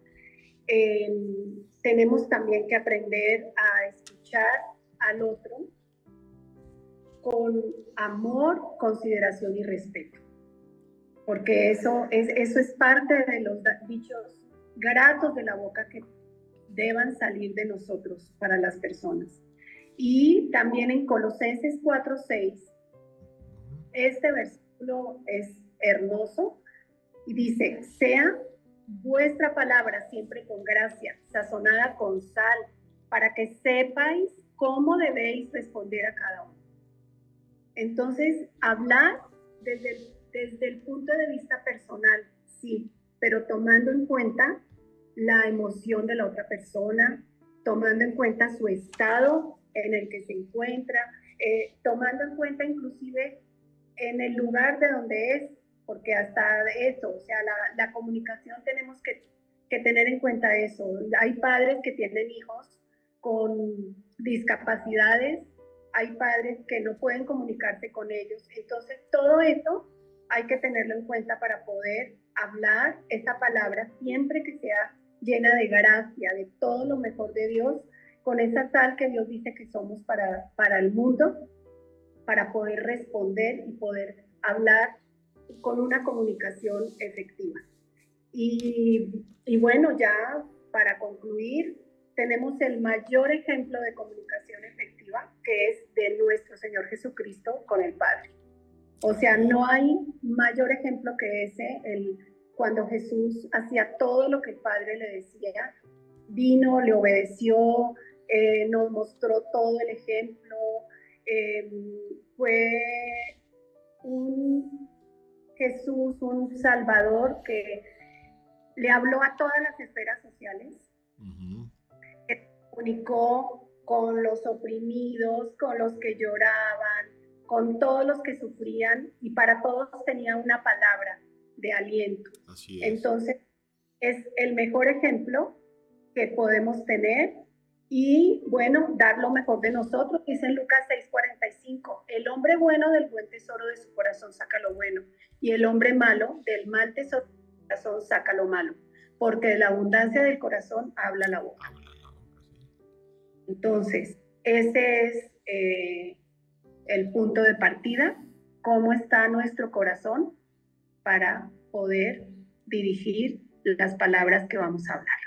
Em, tenemos también que aprender a escuchar al otro con amor, consideración y respeto, porque eso es, eso es parte de los dichos gratos de la boca que deban salir de nosotros para las personas. Y también en Colosenses 4:6, este versículo es hermoso y dice, sea vuestra palabra siempre con gracia, sazonada con sal, para que sepáis cómo debéis responder a cada uno. Entonces, hablar desde, desde el punto de vista personal, sí, pero tomando en cuenta la emoción de la otra persona, tomando en cuenta su estado en el que se encuentra, eh, tomando en cuenta inclusive en el lugar de donde es, porque hasta eso, o sea, la, comunicación tenemos que, que, tener en cuenta eso. Hay padres que tienen hijos con discapacidades, hay padres que no pueden comunicarse con ellos. Entonces, todo eso hay que tenerlo en cuenta para poder hablar esa palabra siempre que sea llena de gracia, de todo lo mejor de Dios, con esa sal que Dios dice que somos para, para el mundo, para poder responder y poder hablar con una comunicación efectiva. Y, y bueno, ya para concluir, tenemos el mayor ejemplo de comunicación efectiva, que es de nuestro Señor Jesucristo con el Padre. O sea, no hay mayor ejemplo que ese, el cuando Jesús hacía todo lo que el Padre le decía, vino, le obedeció, eh, nos mostró todo el ejemplo, eh, fue un Jesús, un Salvador que le habló a todas las esferas sociales, que comunicó con los oprimidos, con los que lloraban, con todos los que sufrían y para todos tenía una palabra de aliento. Entonces, es el mejor ejemplo que podemos tener y bueno, dar lo mejor de nosotros. Dice en Lucas 6:45, el hombre bueno del buen tesoro de su corazón saca lo bueno y el hombre malo del mal tesoro de su corazón saca lo malo, porque de la abundancia del corazón habla la boca. Entonces, ese es eh, el punto de partida, cómo está nuestro corazón para poder dirigir las palabras que vamos a hablar.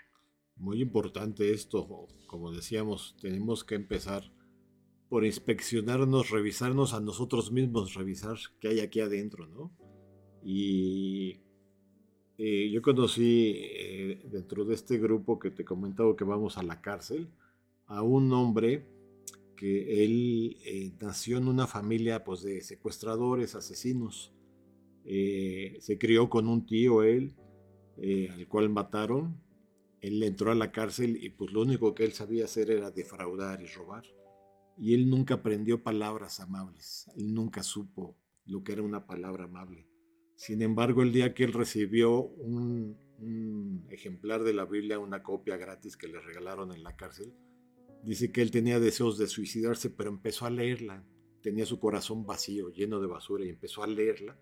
Muy importante esto, como decíamos, tenemos que empezar por inspeccionarnos, revisarnos a nosotros mismos, revisar qué hay aquí adentro, ¿no? Y eh, yo conocí eh, dentro de este grupo que te comentaba que vamos a la cárcel, a un hombre que él eh, nació en una familia pues, de secuestradores, asesinos. se crió con un tío él, al cual mataron. Él entró a la cárcel y pues lo único que él sabía hacer era defraudar y robar. Y él nunca aprendió palabras amables. Él nunca supo lo que era una palabra amable. Sin embargo, el día que él recibió un, ejemplar de la Biblia, una copia gratis que le regalaron en la cárcel, dice que él tenía deseos de suicidarse, pero empezó a leerla. Tenía su corazón vacío, lleno de basura, y empezó a leerla.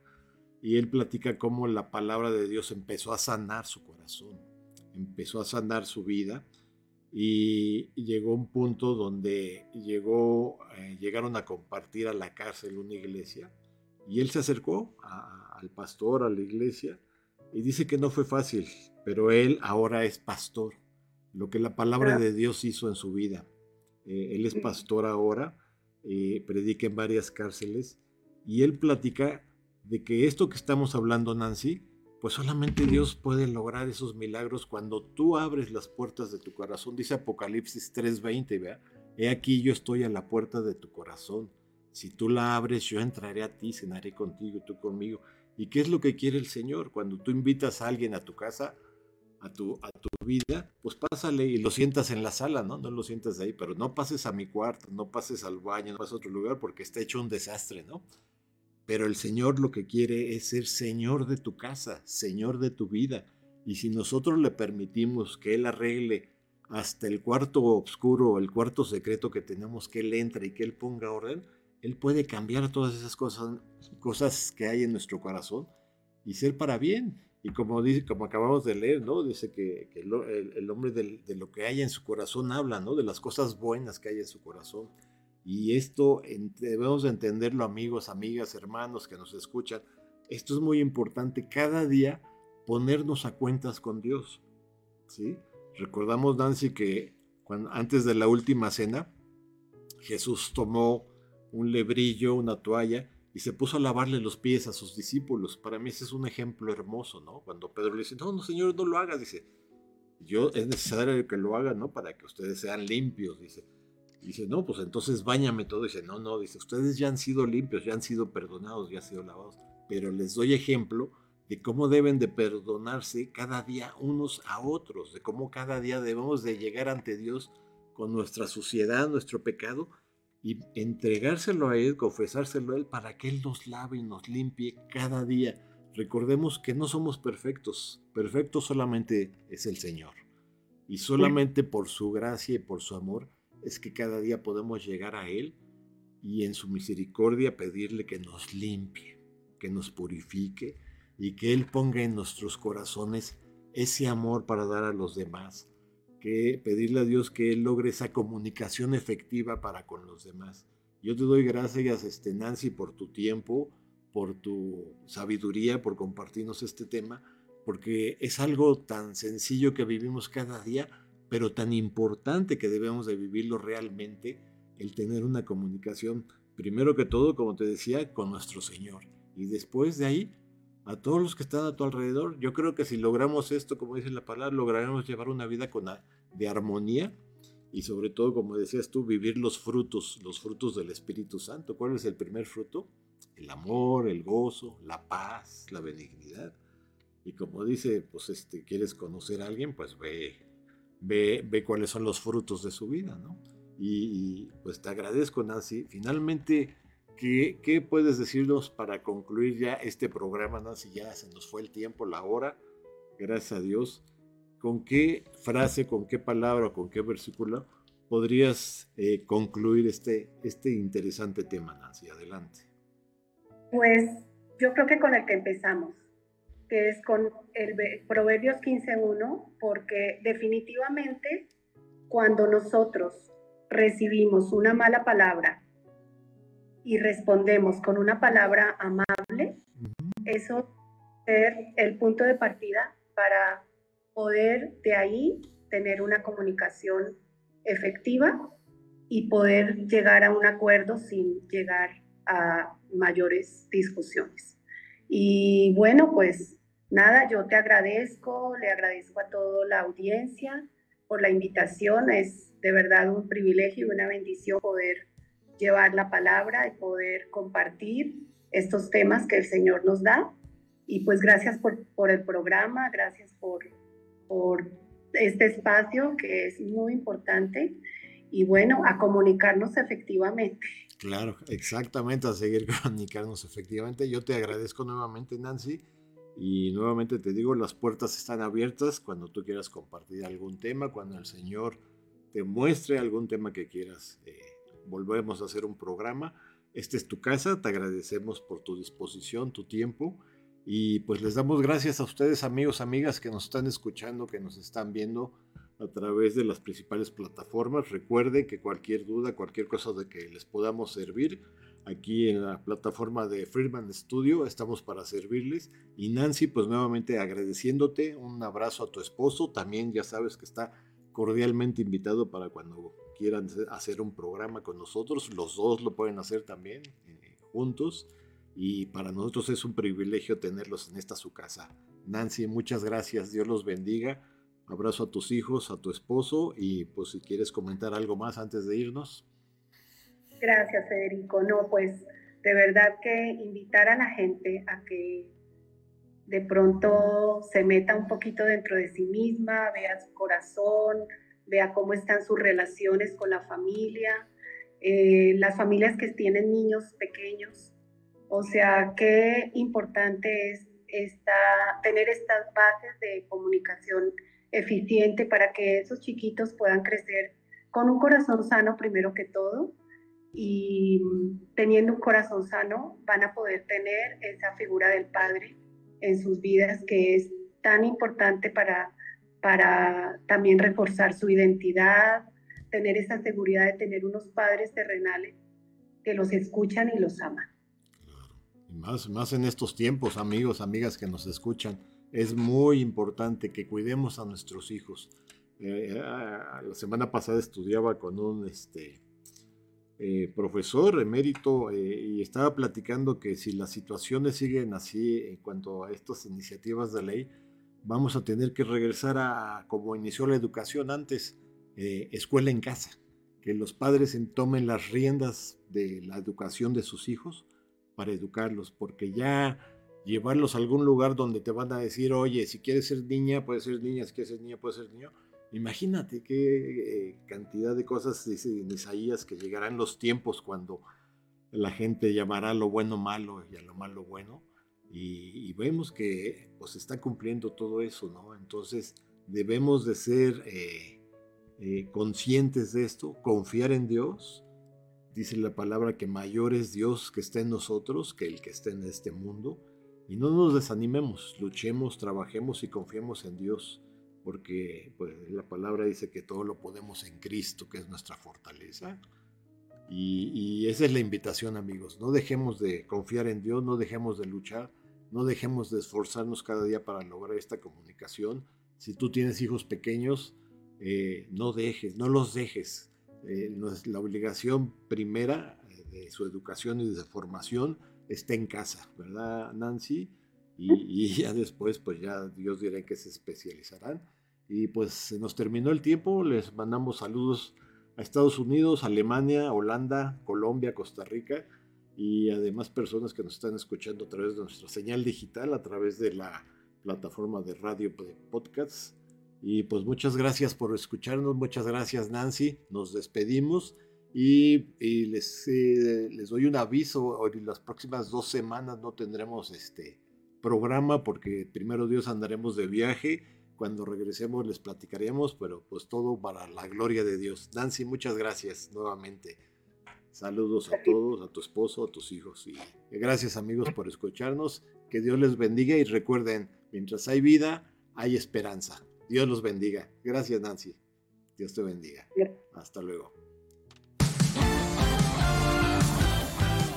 Y él platica cómo la palabra de Dios empezó a sanar su corazón, empezó a sanar su vida. Y llegó un punto donde llegó, eh, llegaron a compartir a la cárcel una iglesia y él se acercó al pastor, a la iglesia, y dice que no fue fácil, pero él ahora es pastor, lo que la palabra de Dios hizo en su vida. Eh, él es pastor ahora, eh, predica en varias cárceles, y él platica de que esto que estamos hablando, Nancy, pues solamente Dios puede lograr esos milagros cuando tú abres las puertas de tu corazón. Dice Apocalipsis 3:20, vea, he aquí yo estoy a la puerta de tu corazón si tú la abres, yo entraré a ti, cenaré contigo, tú conmigo. ¿Y qué es lo que quiere el Señor? Cuando tú invitas a alguien a tu casa, a tu, a tu vida, pues pásale y lo sientas en la sala, ¿no? No lo sientas ahí, pero no pases a mi cuarto, no pases al baño, no pases a otro lugar porque está hecho un desastre, ¿no? Pero el Señor lo que quiere es ser Señor de tu casa, Señor de tu vida. Y si nosotros le permitimos que Él arregle hasta el cuarto oscuro, el cuarto secreto que tenemos, que Él entre y que Él ponga orden, él puede cambiar todas esas cosas, cosas que hay en nuestro corazón y ser para bien. Y como, dice, como acabamos de leer, ¿no? Dice que, el, hombre de lo que hay en su corazón habla, ¿no? De las cosas buenas que hay en su corazón. Y esto debemos entenderlo, amigos, amigas, hermanos que nos escuchan. Esto es muy importante. Cada día ponernos a cuentas con Dios. ¿sí? Recordamos, Nancy, que antes de la última cena, Jesús tomó un lebrillo, una toalla, y se puso a lavarle los pies a sus discípulos. Para mí ese es un ejemplo hermoso, ¿no? Cuando Pedro le dice, no, no, Señor, no lo hagas, dice, yo es necesario que lo haga, ¿no? Para que ustedes sean limpios, dice. Dice, no, pues entonces bañame todo. Dice, no, no, dice, ustedes ya han sido limpios, ya han sido perdonados, ya han sido lavados. Pero les doy ejemplo de cómo deben de perdonarse cada día unos a otros, de cómo cada día debemos de llegar ante Dios con nuestra suciedad, nuestro pecado, y entregárselo a Él, confesárselo a Él para que Él nos lave y nos limpie cada día. Recordemos que no somos perfectos, perfecto solamente es el Señor. Y solamente por su gracia y por su amor es que cada día podemos llegar a Él y en su misericordia pedirle que nos limpie, que nos purifique y que Él ponga en nuestros corazones ese amor para dar a los demás, que pedirle a Dios que Él logre esa comunicación efectiva para con los demás. Yo te doy gracias, este, Nancy, por tu tiempo, por tu sabiduría, por compartirnos este tema, porque es algo tan sencillo que vivimos cada día, pero tan importante que debemos de vivirlo realmente, el tener una comunicación, primero que todo, como te decía, con nuestro Señor. Y después de ahí, a todos los que están a tu alrededor. Yo creo que si logramos esto, como dice la palabra, lograremos llevar una vida con, de armonía y sobre todo, como decías tú, vivir los frutos, los frutos del Espíritu Santo. ¿Cuál es el primer fruto? El amor, el gozo, la paz, la benignidad. Y como dice, pues este, quieres conocer a alguien, pues ve, ve, ve cuáles son los frutos de su vida, ¿no? Y, y pues te agradezco, Nancy. Finalmente, ¿Qué, puedes decirnos para concluir ya este programa, Nancy? Ya se nos fue el tiempo, la hora, gracias a Dios. ¿Con qué frase, con qué palabra, con qué versículo podrías eh, concluir este, este interesante tema, Nancy? Adelante. Pues yo creo que con el que empezamos, que es con el Proverbios 15.1, porque definitivamente cuando nosotros recibimos una mala palabra y respondemos con una palabra amable, eso ser el punto de partida para poder de ahí tener una comunicación efectiva y poder llegar a un acuerdo sin llegar a mayores discusiones. Y bueno, pues nada, yo te agradezco, le agradezco a toda la audiencia por la invitación. Es de verdad un privilegio y una bendición poder llevar la palabra y poder compartir estos temas que el Señor nos da. Y pues gracias por, por el programa, gracias por, por este espacio que es muy importante y bueno, a comunicarnos efectivamente. Claro, exactamente, a seguir [LAUGHS] comunicarnos efectivamente. Yo te agradezco nuevamente, Nancy, y nuevamente te digo, las puertas están abiertas cuando tú quieras compartir algún tema, cuando el Señor te muestre algún tema que quieras. Eh, volvemos a hacer un programa. Esta es tu casa, te agradecemos por tu disposición, tu tiempo. Y pues les damos gracias a ustedes, amigos, amigas, que nos están escuchando, que nos están viendo a través de las principales plataformas. Recuerde que cualquier duda, cualquier cosa de que les podamos servir, aquí en la plataforma de Freeman Studio estamos para servirles. Y Nancy, pues nuevamente agradeciéndote, un abrazo a tu esposo, también ya sabes que está cordialmente invitado para cuando quieran hacer un programa con nosotros, los dos lo pueden hacer también eh, juntos y para nosotros es un privilegio tenerlos en esta su casa. Nancy, muchas gracias, Dios los bendiga. Abrazo a tus hijos, a tu esposo y pues si quieres comentar algo más antes de irnos. Gracias, Federico. No, pues de verdad que invitar a la gente a que de pronto se meta un poquito dentro de sí misma, vea su corazón, vea cómo están sus relaciones con la familia. Eh, las familias que tienen niños pequeños, o sea, qué importante es esta, tener estas bases de comunicación eficiente para que esos chiquitos puedan crecer con un corazón sano primero que todo y teniendo un corazón sano van a poder tener esa figura del padre en sus vidas que es tan importante para, para también reforzar su identidad, tener esa seguridad de tener unos padres terrenales que los escuchan y los aman más, más en estos tiempos, amigos, amigas que nos escuchan, es muy importante que cuidemos a nuestros hijos. Eh, eh, la semana pasada estudiaba con un este, eh, profesor emérito y estaba platicando que si las situaciones siguen así en cuanto a estas iniciativas de ley, vamos a tener que regresar a como inició la educación antes, escuela en casa, que los padres tomen las riendas de la educación de sus hijos para educarlos, porque ya llevarlos a algún lugar donde te van a decir, oye, si quieres ser niña, puedes ser niña, si quieres ser niña, puedes ser niño. Imagínate qué eh, cantidad de cosas dice en que llegarán los tiempos cuando la gente llamará a lo bueno malo y a lo malo bueno. Y, vemos que pues está cumpliendo todo eso, ¿no? Entonces debemos de ser eh, eh, conscientes de esto, confiar en Dios Dice la palabra que mayor es Dios que está en nosotros que el que está en este mundo. Y no nos desanimemos, luchemos, trabajemos y confiemos en Dios, porque pues, la palabra dice que todo lo podemos en Cristo, que es nuestra fortaleza. Y, y esa es la invitación, amigos. No dejemos de confiar en Dios, no dejemos de luchar, no dejemos de esforzarnos cada día para lograr esta comunicación. Si tú tienes hijos pequeños, eh, no dejes, no los dejes. Eh, la obligación primera eh, de su educación y de su formación está en casa, ¿verdad, Nancy? Y, ya después, pues ya Dios dirá que se especializarán. Y pues se nos terminó el tiempo, les mandamos saludos a Estados Unidos, Alemania, Holanda, Colombia, Costa Rica y además personas que nos están escuchando a través de nuestra señal digital, a través de la plataforma de radio de podcasts. Y pues muchas gracias por escucharnos, muchas gracias Nancy, nos despedimos y, les, eh, les doy un aviso, hoy las próximas dos semanas no tendremos este programa porque primero Dios andaremos de viaje, cuando regresemos les platicaremos, pero pues todo para la gloria de Dios. Nancy, muchas gracias nuevamente. Saludos a todos, a tu esposo, a tus hijos y gracias amigos por escucharnos. Que Dios les bendiga y recuerden, mientras hay vida, hay esperanza. Dios los bendiga. Gracias Nancy. Dios te bendiga. Hasta luego.